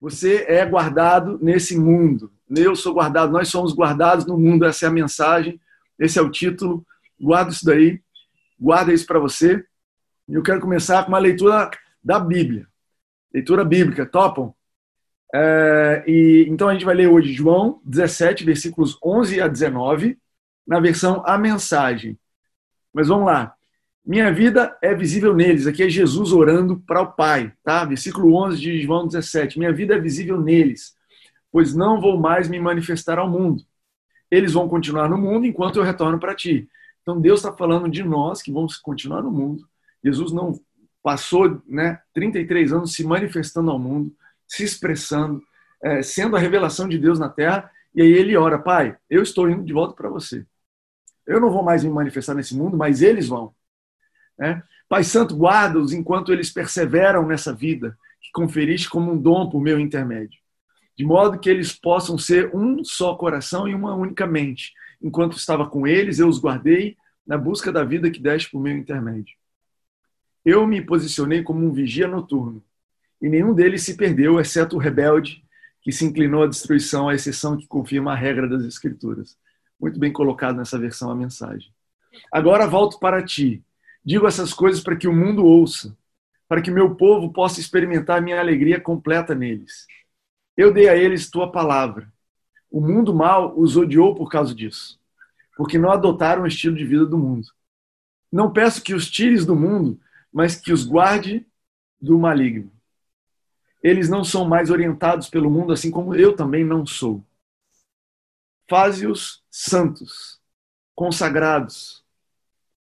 Você é guardado nesse mundo. Eu sou guardado, nós somos guardados no mundo. Essa é a mensagem, esse é o título. Guarda isso daí, guarda isso para você. E eu quero começar com uma leitura da Bíblia. Leitura bíblica, topam? É, e, então a gente vai ler hoje João 17, versículos 11 a 19, na versão A Mensagem. Mas vamos lá. Minha vida é visível neles. Aqui é Jesus orando para o Pai, tá? Versículo 11 de João 17. Minha vida é visível neles, pois não vou mais me manifestar ao mundo. Eles vão continuar no mundo enquanto eu retorno para ti. Então Deus está falando de nós que vamos continuar no mundo. Jesus não passou né, 33 anos se manifestando ao mundo, se expressando, é, sendo a revelação de Deus na terra. E aí ele ora, Pai, eu estou indo de volta para você. Eu não vou mais me manifestar nesse mundo, mas eles vão. Né? Pai Santo, guarda-os enquanto eles perseveram nessa vida que conferiste como um dom por meu intermédio, de modo que eles possam ser um só coração e uma única mente. Enquanto estava com eles, eu os guardei na busca da vida que deste por meu intermédio. Eu me posicionei como um vigia noturno, e nenhum deles se perdeu, exceto o rebelde, que se inclinou à destruição, à exceção que confirma a regra das Escrituras. Muito bem colocado nessa versão a mensagem. Agora volto para ti, Digo essas coisas para que o mundo ouça, para que meu povo possa experimentar minha alegria completa neles. Eu dei a eles tua palavra. O mundo mal os odiou por causa disso, porque não adotaram o estilo de vida do mundo. Não peço que os tires do mundo, mas que os guarde do maligno. Eles não são mais orientados pelo mundo, assim como eu também não sou. Faze-os santos, consagrados,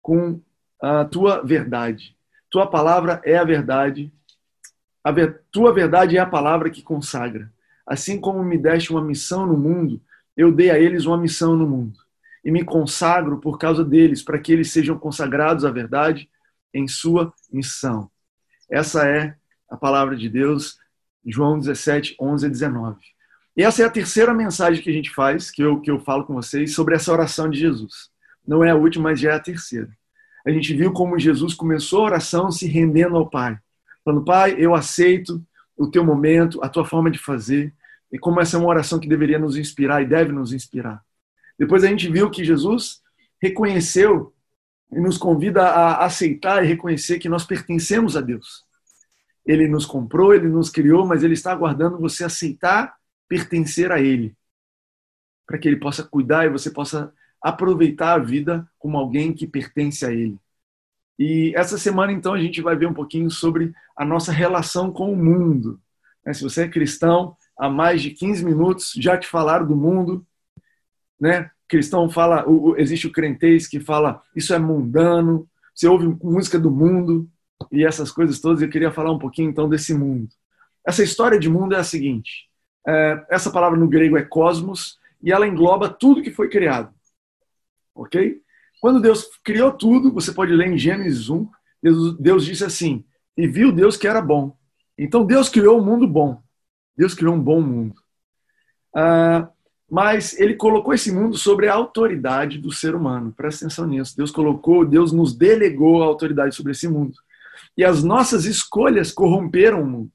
com a tua verdade. Tua palavra é a verdade. A ver, tua verdade é a palavra que consagra. Assim como me deste uma missão no mundo, eu dei a eles uma missão no mundo. E me consagro por causa deles, para que eles sejam consagrados à verdade em sua missão. Essa é a palavra de Deus, João 17, 11 e 19. E essa é a terceira mensagem que a gente faz, que eu, que eu falo com vocês, sobre essa oração de Jesus. Não é a última, mas já é a terceira a gente viu como Jesus começou a oração se rendendo ao Pai. Falando, Pai, eu aceito o teu momento, a tua forma de fazer, e como essa é uma oração que deveria nos inspirar e deve nos inspirar. Depois a gente viu que Jesus reconheceu e nos convida a aceitar e reconhecer que nós pertencemos a Deus. Ele nos comprou, ele nos criou, mas ele está aguardando você aceitar pertencer a ele, para que ele possa cuidar e você possa aproveitar a vida como alguém que pertence a Ele. E essa semana, então, a gente vai ver um pouquinho sobre a nossa relação com o mundo. Né, se você é cristão, há mais de 15 minutos já te falaram do mundo. Né? Cristão fala, existe o crentez que fala isso é mundano, você ouve música do mundo e essas coisas todas. Eu queria falar um pouquinho então desse mundo. Essa história de mundo é a seguinte: é, essa palavra no grego é cosmos e ela engloba tudo que foi criado ok? Quando Deus criou tudo, você pode ler em Gênesis 1, Deus, Deus disse assim: e viu Deus que era bom. Então Deus criou um mundo bom. Deus criou um bom mundo. Ah, mas ele colocou esse mundo sobre a autoridade do ser humano. Presta atenção nisso. Deus colocou, Deus nos delegou a autoridade sobre esse mundo. E as nossas escolhas corromperam o mundo.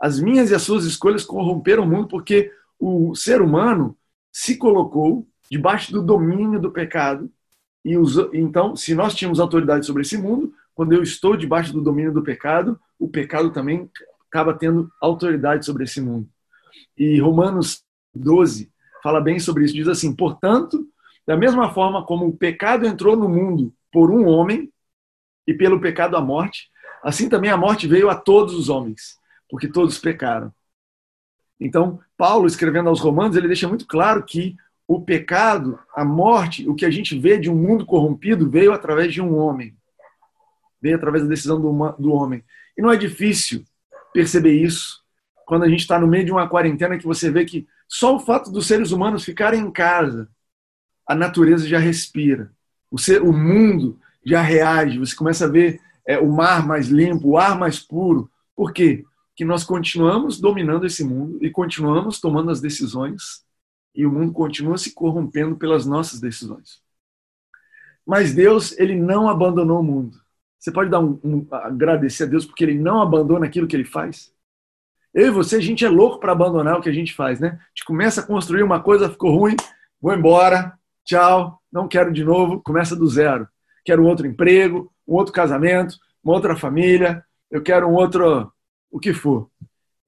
As minhas e as suas escolhas corromperam o mundo porque o ser humano se colocou debaixo do domínio do pecado. E os, então, se nós tínhamos autoridade sobre esse mundo, quando eu estou debaixo do domínio do pecado, o pecado também acaba tendo autoridade sobre esse mundo. E Romanos 12 fala bem sobre isso. Diz assim: portanto, da mesma forma como o pecado entrou no mundo por um homem, e pelo pecado a morte, assim também a morte veio a todos os homens, porque todos pecaram. Então, Paulo, escrevendo aos Romanos, ele deixa muito claro que o pecado, a morte, o que a gente vê de um mundo corrompido veio através de um homem. Veio através da decisão do, do homem. E não é difícil perceber isso quando a gente está no meio de uma quarentena que você vê que só o fato dos seres humanos ficarem em casa, a natureza já respira. O, ser, o mundo já reage. Você começa a ver é, o mar mais limpo, o ar mais puro. Por quê? Que nós continuamos dominando esse mundo e continuamos tomando as decisões e o mundo continua se corrompendo pelas nossas decisões. Mas Deus, ele não abandonou o mundo. Você pode dar um, um, agradecer a Deus porque ele não abandona aquilo que ele faz? Eu e você, a gente é louco para abandonar o que a gente faz, né? A gente começa a construir uma coisa, ficou ruim, vou embora, tchau, não quero de novo, começa do zero. Quero um outro emprego, um outro casamento, uma outra família, eu quero um outro, o que for.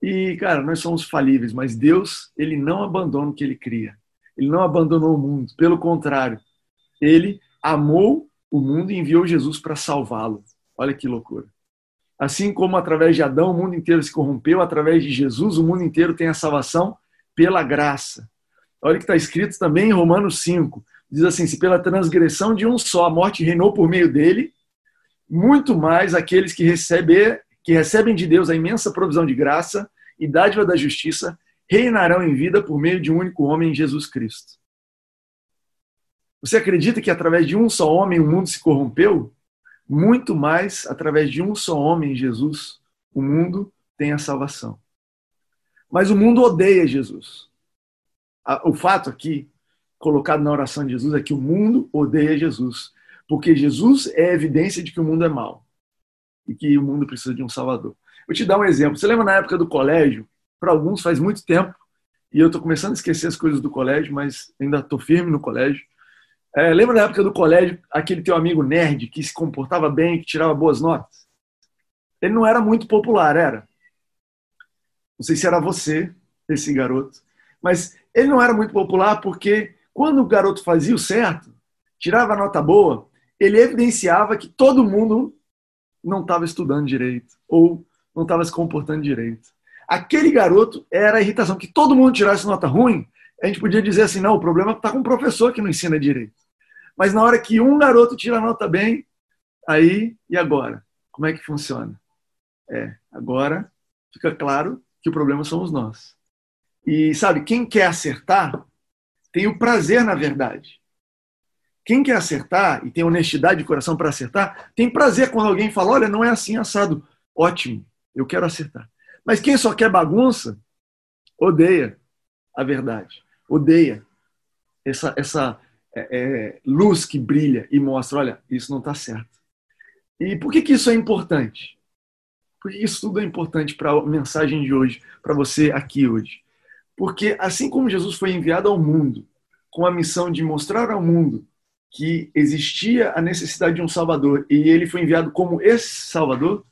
E, cara, nós somos falíveis, mas Deus, ele não abandona o que ele cria. Ele não abandonou o mundo. Pelo contrário, ele amou o mundo e enviou Jesus para salvá-lo. Olha que loucura. Assim como através de Adão o mundo inteiro se corrompeu, através de Jesus o mundo inteiro tem a salvação pela graça. Olha que está escrito também em Romanos 5. Diz assim: se pela transgressão de um só a morte reinou por meio dele, muito mais aqueles que recebem, que recebem de Deus a imensa provisão de graça e dádiva da justiça reinarão em vida por meio de um único homem, Jesus Cristo. Você acredita que através de um só homem o mundo se corrompeu? Muito mais através de um só homem, Jesus, o mundo tem a salvação. Mas o mundo odeia Jesus. O fato aqui, colocado na oração de Jesus, é que o mundo odeia Jesus. Porque Jesus é evidência de que o mundo é mau e que o mundo precisa de um Salvador. Vou te dar um exemplo. Você lembra na época do colégio? Para alguns faz muito tempo e eu estou começando a esquecer as coisas do colégio, mas ainda estou firme no colégio. É, lembra na época do colégio aquele teu amigo nerd que se comportava bem, que tirava boas notas? Ele não era muito popular, era? Não sei se era você, esse garoto, mas ele não era muito popular porque quando o garoto fazia o certo, tirava nota boa, ele evidenciava que todo mundo não estava estudando direito ou não estava se comportando direito. Aquele garoto era a irritação, que todo mundo tirasse nota ruim, a gente podia dizer assim, não, o problema está com o professor que não ensina direito. Mas na hora que um garoto tira nota bem, aí, e agora? Como é que funciona? É, agora fica claro que o problema somos nós. E sabe, quem quer acertar tem o prazer na verdade. Quem quer acertar e tem honestidade de coração para acertar, tem prazer quando alguém fala: olha, não é assim assado. Ótimo, eu quero acertar. Mas quem só quer bagunça, odeia a verdade. Odeia essa, essa é, é, luz que brilha e mostra: olha, isso não está certo. E por que, que isso é importante? Por que isso tudo é importante para a mensagem de hoje, para você aqui hoje? Porque assim como Jesus foi enviado ao mundo com a missão de mostrar ao mundo que existia a necessidade de um Salvador e ele foi enviado como esse Salvador,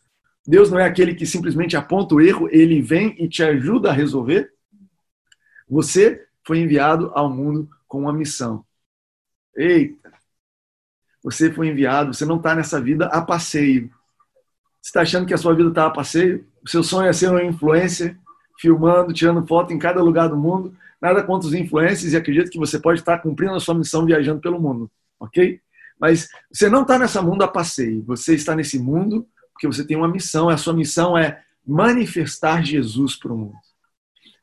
Deus não é aquele que simplesmente aponta o erro, ele vem e te ajuda a resolver. Você foi enviado ao mundo com uma missão. Eita! Você foi enviado, você não está nessa vida a passeio. Você está achando que a sua vida está a passeio? O seu sonho é ser um influencer, filmando, tirando foto em cada lugar do mundo. Nada contra os influencers e acredito que você pode estar cumprindo a sua missão viajando pelo mundo ok? Mas você não está nessa mundo a passeio, você está nesse mundo porque você tem uma missão, a sua missão é manifestar Jesus para o mundo.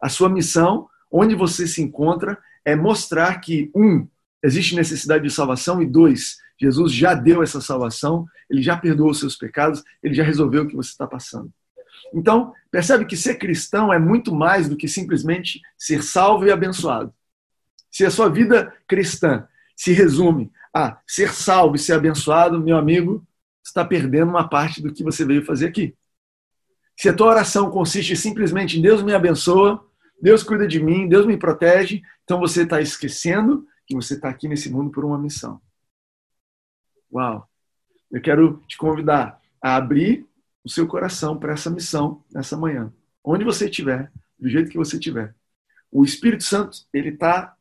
A sua missão, onde você se encontra, é mostrar que, um, existe necessidade de salvação, e dois, Jesus já deu essa salvação, ele já perdoou os seus pecados, ele já resolveu o que você está passando. Então, percebe que ser cristão é muito mais do que simplesmente ser salvo e abençoado. Se a sua vida cristã se resume a ser salvo e ser abençoado, meu amigo, está perdendo uma parte do que você veio fazer aqui. Se a tua oração consiste simplesmente em Deus me abençoa, Deus cuida de mim, Deus me protege, então você está esquecendo que você está aqui nesse mundo por uma missão. Uau! Eu quero te convidar a abrir o seu coração para essa missão nessa manhã. Onde você estiver, do jeito que você estiver. O Espírito Santo, ele tá,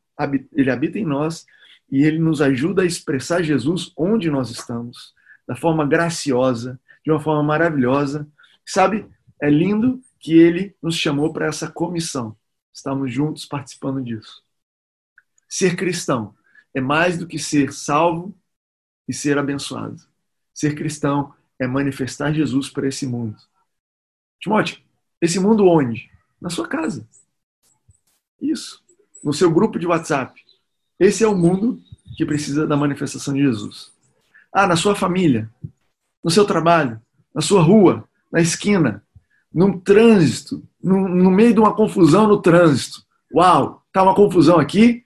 ele habita em nós e ele nos ajuda a expressar Jesus onde nós estamos, da forma graciosa, de uma forma maravilhosa. Sabe, é lindo que ele nos chamou para essa comissão. Estamos juntos participando disso. Ser cristão é mais do que ser salvo e ser abençoado. Ser cristão é manifestar Jesus para esse mundo. Timóteo, esse mundo onde? Na sua casa. Isso. No seu grupo de WhatsApp. Esse é o mundo que precisa da manifestação de Jesus. Ah, na sua família, no seu trabalho, na sua rua, na esquina, num trânsito, no, no meio de uma confusão no trânsito. Uau, tá uma confusão aqui.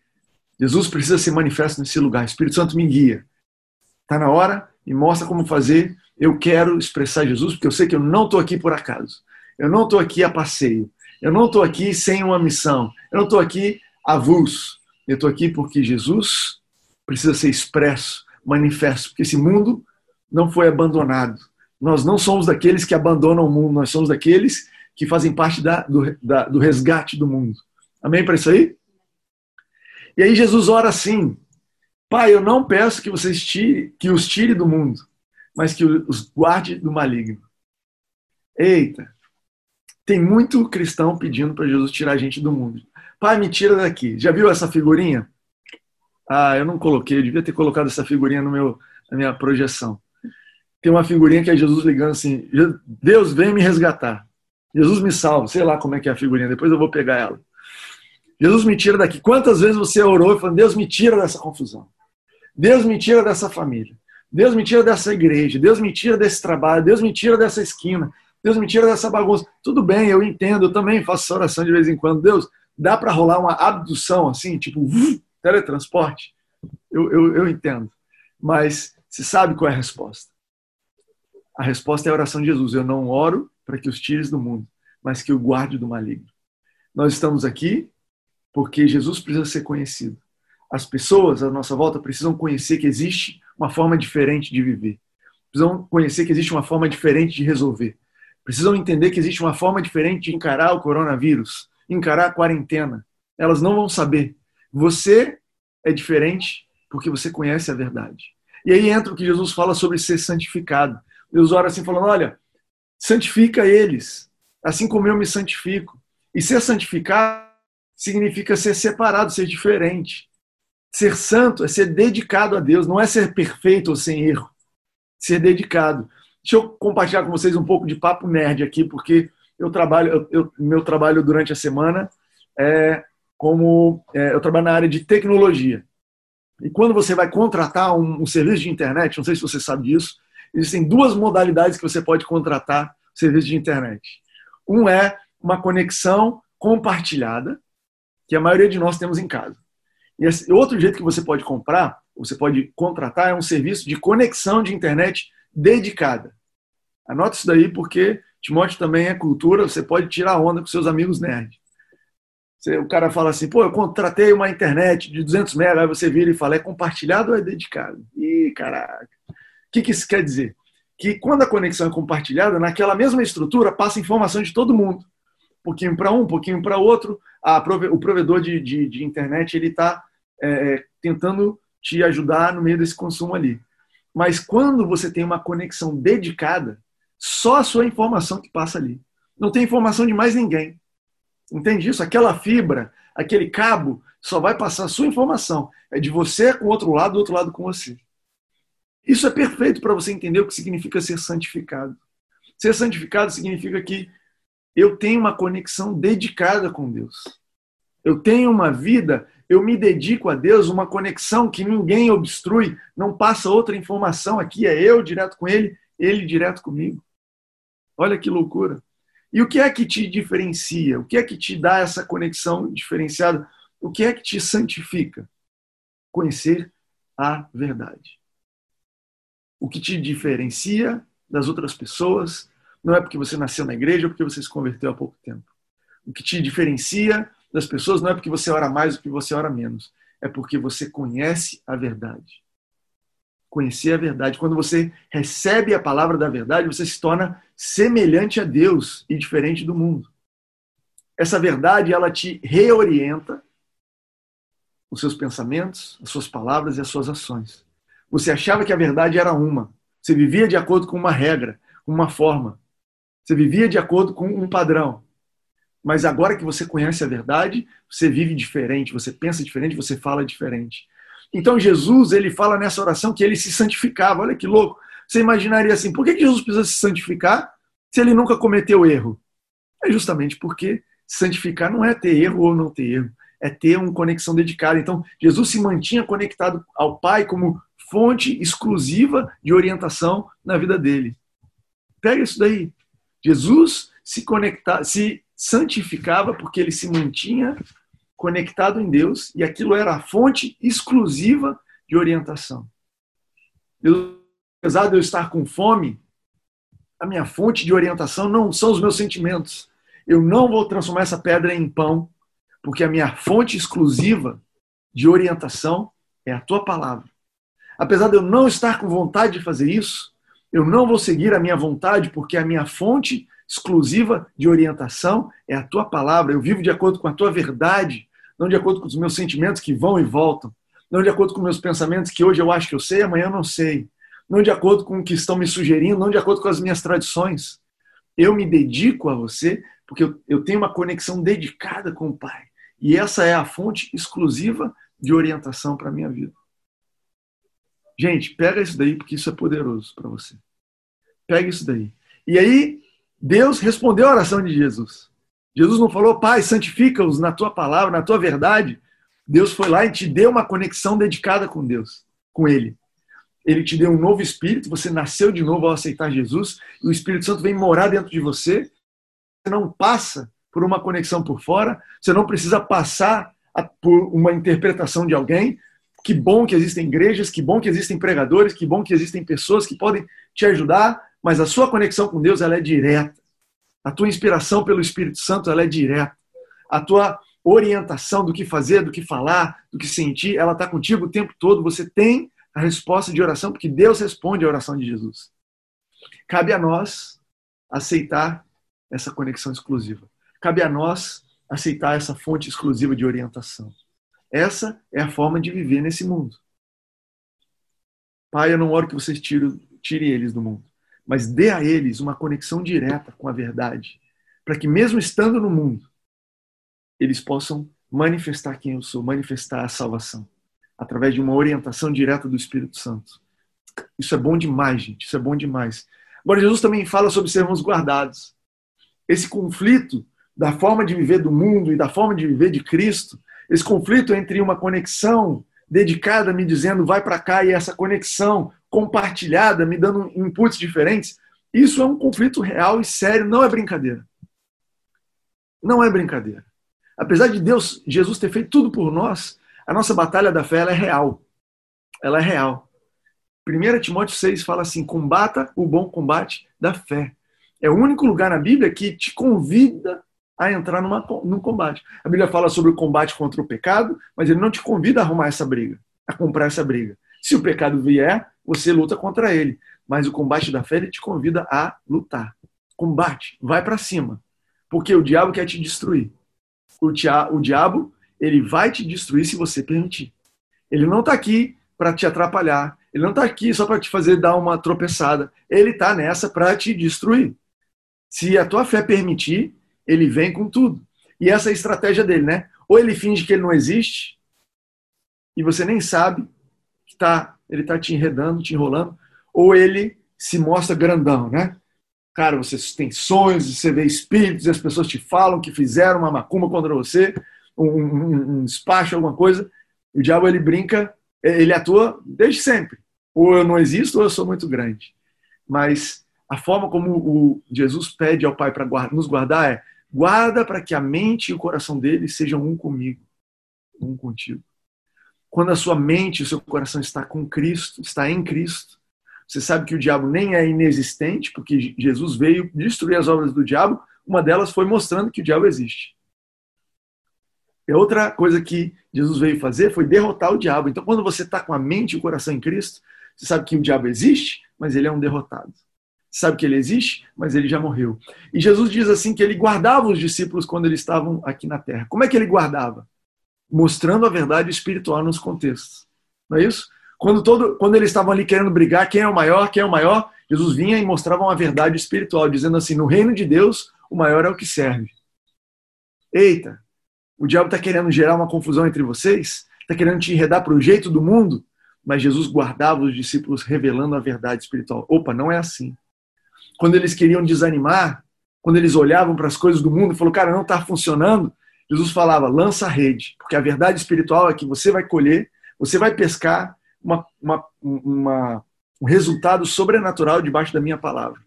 Jesus precisa ser manifesto nesse lugar. Espírito Santo me guia. Tá na hora, me mostra como fazer. Eu quero expressar Jesus, porque eu sei que eu não estou aqui por acaso. Eu não estou aqui a passeio. Eu não estou aqui sem uma missão. Eu não estou aqui avulso. Eu estou aqui porque Jesus precisa ser expresso, manifesto, porque esse mundo não foi abandonado. Nós não somos daqueles que abandonam o mundo, nós somos daqueles que fazem parte da, do, da, do resgate do mundo. Amém para isso aí? E aí Jesus ora assim: Pai, eu não peço que vocês tire, que os tire do mundo, mas que os guarde do maligno. Eita, tem muito cristão pedindo para Jesus tirar a gente do mundo. Pai, me tira daqui. Já viu essa figurinha? Ah, eu não coloquei, eu devia ter colocado essa figurinha no meu, na minha projeção. Tem uma figurinha que é Jesus ligando assim: Deus vem me resgatar. Jesus me salva. Sei lá como é que é a figurinha, depois eu vou pegar ela. Jesus me tira daqui. Quantas vezes você orou e falou: Deus me tira dessa confusão. Deus me tira dessa família. Deus me tira dessa igreja. Deus me tira desse trabalho. Deus me tira dessa esquina. Deus me tira dessa bagunça. Tudo bem, eu entendo. Eu também faço oração de vez em quando. Deus, dá para rolar uma abdução assim, tipo teletransporte? Eu, eu, eu entendo. Mas você sabe qual é a resposta? A resposta é a oração de Jesus. Eu não oro para que os tires do mundo, mas que o guarde do maligno. Nós estamos aqui porque Jesus precisa ser conhecido. As pessoas à nossa volta precisam conhecer que existe uma forma diferente de viver. Precisam conhecer que existe uma forma diferente de resolver. Precisam entender que existe uma forma diferente de encarar o coronavírus, encarar a quarentena. Elas não vão saber. Você é diferente porque você conhece a verdade. E aí entra o que Jesus fala sobre ser santificado. Deus ora assim, falando: olha, santifica eles, assim como eu me santifico. E ser santificado significa ser separado, ser diferente. Ser santo é ser dedicado a Deus, não é ser perfeito ou sem erro. Ser dedicado. Deixa eu compartilhar com vocês um pouco de papo nerd aqui, porque eu trabalho, eu, eu, meu trabalho durante a semana é como é, eu trabalho na área de tecnologia. E quando você vai contratar um, um, serviço de internet, não sei se você sabe disso, existem duas modalidades que você pode contratar serviço de internet. Um é uma conexão compartilhada, que a maioria de nós temos em casa. E esse, outro jeito que você pode comprar, você pode contratar, é um serviço de conexão de internet dedicada. Anota isso daí, porque Timóteo também é cultura, você pode tirar onda com seus amigos nerds. O cara fala assim, pô, eu contratei uma internet de 200 MB, aí você vira e fala, é compartilhado ou é dedicado? Ih, caraca. O que, que isso quer dizer? Que quando a conexão é compartilhada, naquela mesma estrutura passa informação de todo mundo. Um pouquinho para um, um pouquinho para outro. A, o provedor de, de, de internet ele está é, tentando te ajudar no meio desse consumo ali. Mas quando você tem uma conexão dedicada, só a sua informação que passa ali. Não tem informação de mais ninguém. Entende isso? Aquela fibra, aquele cabo, só vai passar a sua informação. É de você com o outro lado, do outro lado com você. Isso é perfeito para você entender o que significa ser santificado. Ser santificado significa que eu tenho uma conexão dedicada com Deus. Eu tenho uma vida, eu me dedico a Deus, uma conexão que ninguém obstrui, não passa outra informação aqui, é eu direto com Ele, Ele direto comigo. Olha que loucura. E o que é que te diferencia? O que é que te dá essa conexão diferenciada? O que é que te santifica? Conhecer a verdade. O que te diferencia das outras pessoas não é porque você nasceu na igreja ou porque você se converteu há pouco tempo. O que te diferencia das pessoas não é porque você ora mais ou porque você ora menos. É porque você conhece a verdade conhecer a verdade. Quando você recebe a palavra da verdade, você se torna semelhante a Deus e diferente do mundo. Essa verdade, ela te reorienta os seus pensamentos, as suas palavras e as suas ações. Você achava que a verdade era uma. Você vivia de acordo com uma regra, uma forma. Você vivia de acordo com um padrão. Mas agora que você conhece a verdade, você vive diferente, você pensa diferente, você fala diferente. Então Jesus, ele fala nessa oração que ele se santificava. Olha que louco. Você imaginaria assim, por que Jesus precisa se santificar se ele nunca cometeu erro? É justamente porque santificar não é ter erro ou não ter erro, é ter uma conexão dedicada. Então, Jesus se mantinha conectado ao Pai como fonte exclusiva de orientação na vida dele. Pega isso daí. Jesus se conecta, se santificava porque ele se mantinha conectado em Deus e aquilo era a fonte exclusiva de orientação. Eu, apesar de eu estar com fome, a minha fonte de orientação não são os meus sentimentos. Eu não vou transformar essa pedra em pão, porque a minha fonte exclusiva de orientação é a tua palavra. Apesar de eu não estar com vontade de fazer isso, eu não vou seguir a minha vontade, porque a minha fonte exclusiva de orientação é a tua palavra. Eu vivo de acordo com a tua verdade, não de acordo com os meus sentimentos que vão e voltam, não de acordo com meus pensamentos que hoje eu acho que eu sei, amanhã eu não sei, não de acordo com o que estão me sugerindo, não de acordo com as minhas tradições. Eu me dedico a você porque eu, eu tenho uma conexão dedicada com o Pai. E essa é a fonte exclusiva de orientação para a minha vida. Gente, pega isso daí, porque isso é poderoso para você. Pega isso daí. E aí, Deus respondeu a oração de Jesus. Jesus não falou, Pai, santifica-os na tua palavra, na tua verdade. Deus foi lá e te deu uma conexão dedicada com Deus, com Ele. Ele te deu um novo espírito, você nasceu de novo ao aceitar Jesus, e o Espírito Santo vem morar dentro de você. Você não passa por uma conexão por fora, você não precisa passar por uma interpretação de alguém. Que bom que existem igrejas, que bom que existem pregadores, que bom que existem pessoas que podem te ajudar, mas a sua conexão com Deus ela é direta. A tua inspiração pelo Espírito Santo ela é direta. A tua orientação do que fazer, do que falar, do que sentir, ela está contigo o tempo todo. Você tem a resposta de oração, porque Deus responde a oração de Jesus. Cabe a nós aceitar essa conexão exclusiva. Cabe a nós aceitar essa fonte exclusiva de orientação. Essa é a forma de viver nesse mundo. Pai, eu não oro que vocês tirem, tirem eles do mundo mas dê a eles uma conexão direta com a verdade, para que, mesmo estando no mundo, eles possam manifestar quem eu sou, manifestar a salvação, através de uma orientação direta do Espírito Santo. Isso é bom demais, gente, isso é bom demais. Agora, Jesus também fala sobre sermos guardados. Esse conflito da forma de viver do mundo e da forma de viver de Cristo, esse conflito entre uma conexão dedicada me dizendo vai para cá e essa conexão compartilhada, me dando inputs diferentes, isso é um conflito real e sério, não é brincadeira. Não é brincadeira. Apesar de Deus, Jesus ter feito tudo por nós, a nossa batalha da fé é real. Ela é real. 1 Timóteo 6 fala assim: combata o bom combate da fé. É o único lugar na Bíblia que te convida a entrar numa, num combate. A Bíblia fala sobre o combate contra o pecado, mas ele não te convida a arrumar essa briga, a comprar essa briga. Se o pecado vier, você luta contra ele. Mas o combate da fé te convida a lutar. Combate, vai para cima. Porque o diabo quer te destruir. O, o diabo, ele vai te destruir se você permitir. Ele não está aqui para te atrapalhar. Ele não está aqui só para te fazer dar uma tropeçada. Ele está nessa para te destruir. Se a tua fé permitir, ele vem com tudo. E essa é a estratégia dele, né? Ou ele finge que ele não existe, e você nem sabe tá ele está te enredando, te enrolando, ou ele se mostra grandão, né? Cara, você tem sonhos, você vê espíritos, e as pessoas te falam que fizeram uma macumba contra você, um, um, um alguma coisa. O diabo ele brinca, ele atua desde sempre. Ou eu não existo, ou eu sou muito grande. Mas a forma como o Jesus pede ao Pai para nos guardar é: guarda para que a mente e o coração dele sejam um comigo, um contigo. Quando a sua mente o seu coração está com Cristo, está em Cristo, você sabe que o diabo nem é inexistente, porque Jesus veio destruir as obras do diabo. Uma delas foi mostrando que o diabo existe. E outra coisa que Jesus veio fazer foi derrotar o diabo. Então, quando você está com a mente e o coração em Cristo, você sabe que o diabo existe, mas ele é um derrotado. Você sabe que ele existe, mas ele já morreu. E Jesus diz assim que ele guardava os discípulos quando eles estavam aqui na terra. Como é que ele guardava? Mostrando a verdade espiritual nos contextos. Não é isso? Quando, todo, quando eles estavam ali querendo brigar, quem é o maior, quem é o maior, Jesus vinha e mostrava uma verdade espiritual, dizendo assim: no reino de Deus, o maior é o que serve. Eita, o diabo está querendo gerar uma confusão entre vocês? Está querendo te enredar para o jeito do mundo? Mas Jesus guardava os discípulos revelando a verdade espiritual. Opa, não é assim. Quando eles queriam desanimar, quando eles olhavam para as coisas do mundo falaram, cara, não está funcionando, Jesus falava: lança a rede, porque a verdade espiritual é que você vai colher, você vai pescar uma, uma, uma, um resultado sobrenatural debaixo da minha palavra.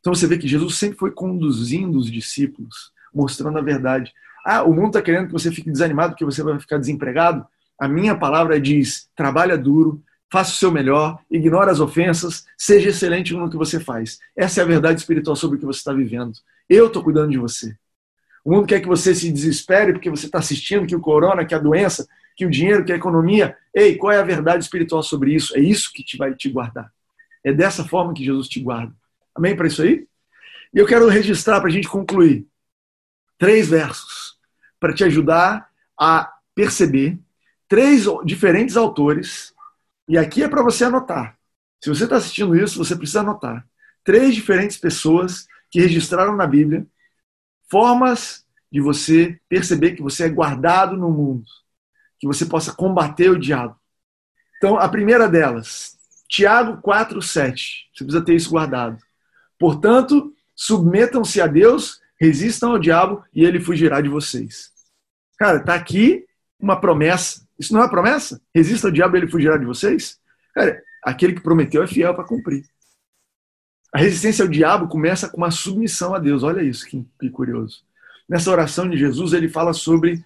Então você vê que Jesus sempre foi conduzindo os discípulos, mostrando a verdade. Ah, o mundo está querendo que você fique desanimado porque você vai ficar desempregado. A minha palavra diz: trabalha duro, faça o seu melhor, ignore as ofensas, seja excelente no que você faz. Essa é a verdade espiritual sobre o que você está vivendo. Eu estou cuidando de você. O mundo quer que você se desespere porque você está assistindo que o corona, que a doença, que o dinheiro, que a economia. Ei, qual é a verdade espiritual sobre isso? É isso que te vai te guardar. É dessa forma que Jesus te guarda. Amém para isso aí? E eu quero registrar para a gente concluir três versos para te ajudar a perceber três diferentes autores. E aqui é para você anotar. Se você está assistindo isso, você precisa anotar. Três diferentes pessoas que registraram na Bíblia formas de você perceber que você é guardado no mundo, que você possa combater o diabo. Então, a primeira delas, Tiago 4:7. Você precisa ter isso guardado. Portanto, submetam-se a Deus, resistam ao diabo e ele fugirá de vocês. Cara, tá aqui uma promessa. Isso não é uma promessa? Resista ao diabo e ele fugirá de vocês? Cara, aquele que prometeu é fiel para cumprir. A resistência ao diabo começa com uma submissão a Deus. Olha isso que, que curioso. Nessa oração de Jesus, ele fala sobre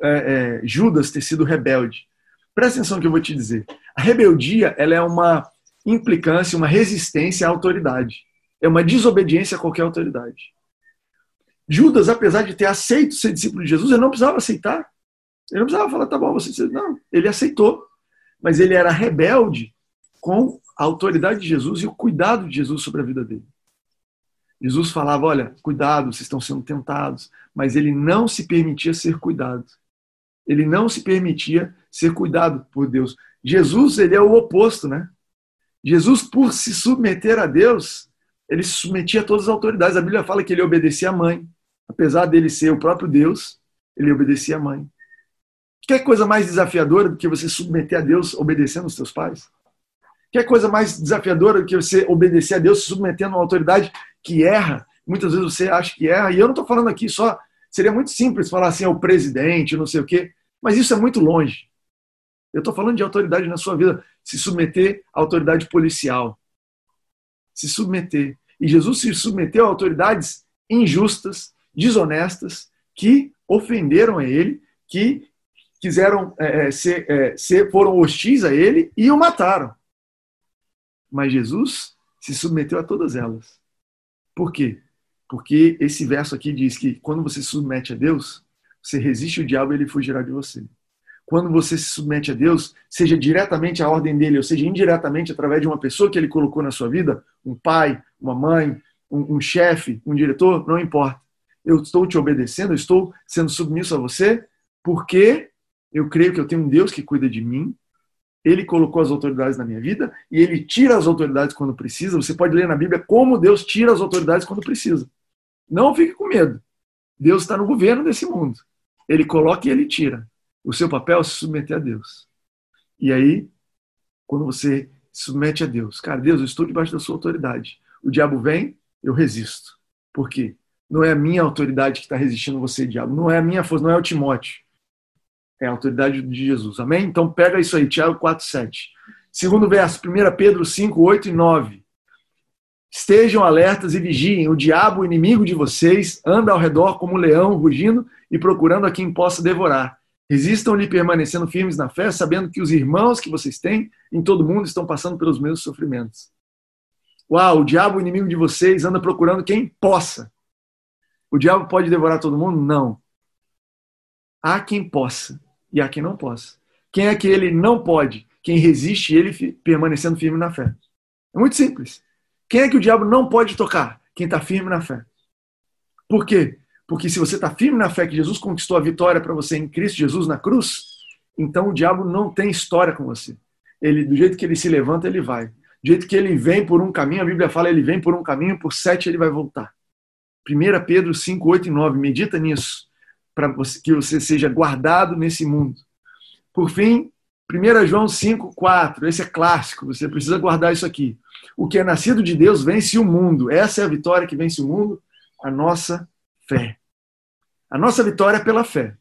é, é, Judas ter sido rebelde. Presta atenção no que eu vou te dizer. A rebeldia ela é uma implicância, uma resistência à autoridade. É uma desobediência a qualquer autoridade. Judas, apesar de ter aceito ser discípulo de Jesus, ele não precisava aceitar. Ele não precisava falar, tá bom, você. Não, ele aceitou. Mas ele era rebelde com a autoridade de Jesus e o cuidado de Jesus sobre a vida dele. Jesus falava: olha, cuidado, vocês estão sendo tentados, mas ele não se permitia ser cuidado. Ele não se permitia ser cuidado por Deus. Jesus, ele é o oposto, né? Jesus, por se submeter a Deus, ele se submetia a todas as autoridades. A Bíblia fala que ele obedecia à mãe. Apesar dele ser o próprio Deus, ele obedecia à mãe. Quer coisa mais desafiadora do que você submeter a Deus obedecendo os seus pais? Quer coisa mais desafiadora do que você obedecer a Deus se submetendo a uma autoridade que erra? Muitas vezes você acha que erra. E eu não estou falando aqui só. Seria muito simples falar assim, é o presidente, não sei o quê. Mas isso é muito longe. Eu estou falando de autoridade na sua vida. Se submeter à autoridade policial. Se submeter. E Jesus se submeteu a autoridades injustas, desonestas, que ofenderam a ele, que quiseram é, ser, é, ser, foram hostis a ele e o mataram. Mas Jesus se submeteu a todas elas. Por quê? Porque esse verso aqui diz que quando você se submete a Deus, você resiste o diabo e ele fugirá de você. Quando você se submete a Deus, seja diretamente à ordem dele, ou seja indiretamente através de uma pessoa que ele colocou na sua vida, um pai, uma mãe, um, um chefe, um diretor, não importa. Eu estou te obedecendo, eu estou sendo submisso a você, porque eu creio que eu tenho um Deus que cuida de mim, ele colocou as autoridades na minha vida e ele tira as autoridades quando precisa. Você pode ler na Bíblia como Deus tira as autoridades quando precisa. Não fique com medo. Deus está no governo desse mundo. Ele coloca e ele tira. O seu papel é se submeter a Deus. E aí, quando você se submete a Deus, cara, Deus, eu estou debaixo da sua autoridade. O diabo vem, eu resisto. Por quê? Não é a minha autoridade que está resistindo você, diabo. Não é a minha força, não é o Timóteo. É a autoridade de Jesus. Amém? Então pega isso aí, Tiago 4, 7. Segundo verso, 1 Pedro 5, 8 e 9. Estejam alertas e vigiem. O diabo, o inimigo de vocês, anda ao redor como um leão, rugindo e procurando a quem possa devorar. Resistam-lhe permanecendo firmes na fé, sabendo que os irmãos que vocês têm em todo mundo estão passando pelos mesmos sofrimentos. Uau, o diabo, o inimigo de vocês, anda procurando quem possa. O diabo pode devorar todo mundo? Não. Há quem possa e há quem não possa. Quem é que ele não pode? Quem resiste ele permanecendo firme na fé. É muito simples. Quem é que o diabo não pode tocar? Quem está firme na fé. Por quê? Porque se você está firme na fé que Jesus conquistou a vitória para você em Cristo Jesus na cruz, então o diabo não tem história com você. Ele, do jeito que ele se levanta, ele vai. Do jeito que ele vem por um caminho, a Bíblia fala, ele vem por um caminho, por sete ele vai voltar. 1 Pedro 5, 8 e 9. Medita nisso para que você seja guardado nesse mundo. Por fim, 1 João 5, 4, esse é clássico, você precisa guardar isso aqui. O que é nascido de Deus vence o mundo. Essa é a vitória que vence o mundo, a nossa fé. A nossa vitória é pela fé.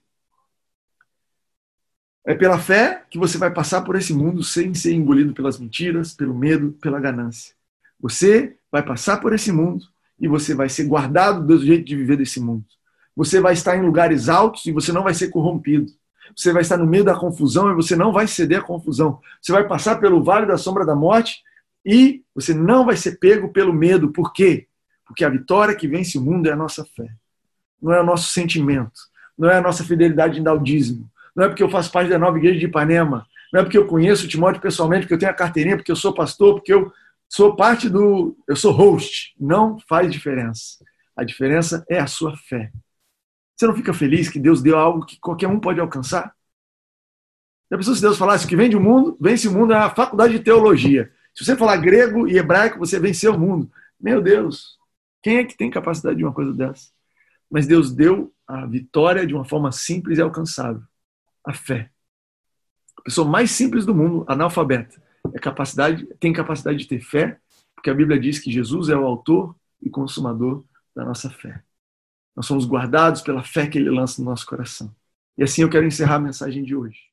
É pela fé que você vai passar por esse mundo sem ser engolido pelas mentiras, pelo medo, pela ganância. Você vai passar por esse mundo e você vai ser guardado do jeito de viver desse mundo. Você vai estar em lugares altos e você não vai ser corrompido. Você vai estar no meio da confusão e você não vai ceder à confusão. Você vai passar pelo vale da sombra da morte e você não vai ser pego pelo medo. Por quê? Porque a vitória que vence o mundo é a nossa fé. não é o nosso sentimento, não é a nossa fidelidade em dar não é porque eu faço parte da nova igreja de Ipanema, não é porque eu conheço o Timóteo pessoalmente, porque eu tenho a carteirinha, porque eu sou pastor, porque eu sou parte do. Eu sou host. Não faz diferença. A diferença é a sua fé. Você não fica feliz que Deus deu algo que qualquer um pode alcançar? Já pensou se Deus falasse que vem do mundo, vence o mundo é a faculdade de teologia. Se você falar grego e hebraico, você venceu o mundo. Meu Deus, quem é que tem capacidade de uma coisa dessa? Mas Deus deu a vitória de uma forma simples e alcançável. A fé. A pessoa mais simples do mundo, analfabeta, é capacidade, tem capacidade de ter fé, porque a Bíblia diz que Jesus é o autor e consumador da nossa fé. Nós somos guardados pela fé que ele lança no nosso coração. E assim eu quero encerrar a mensagem de hoje.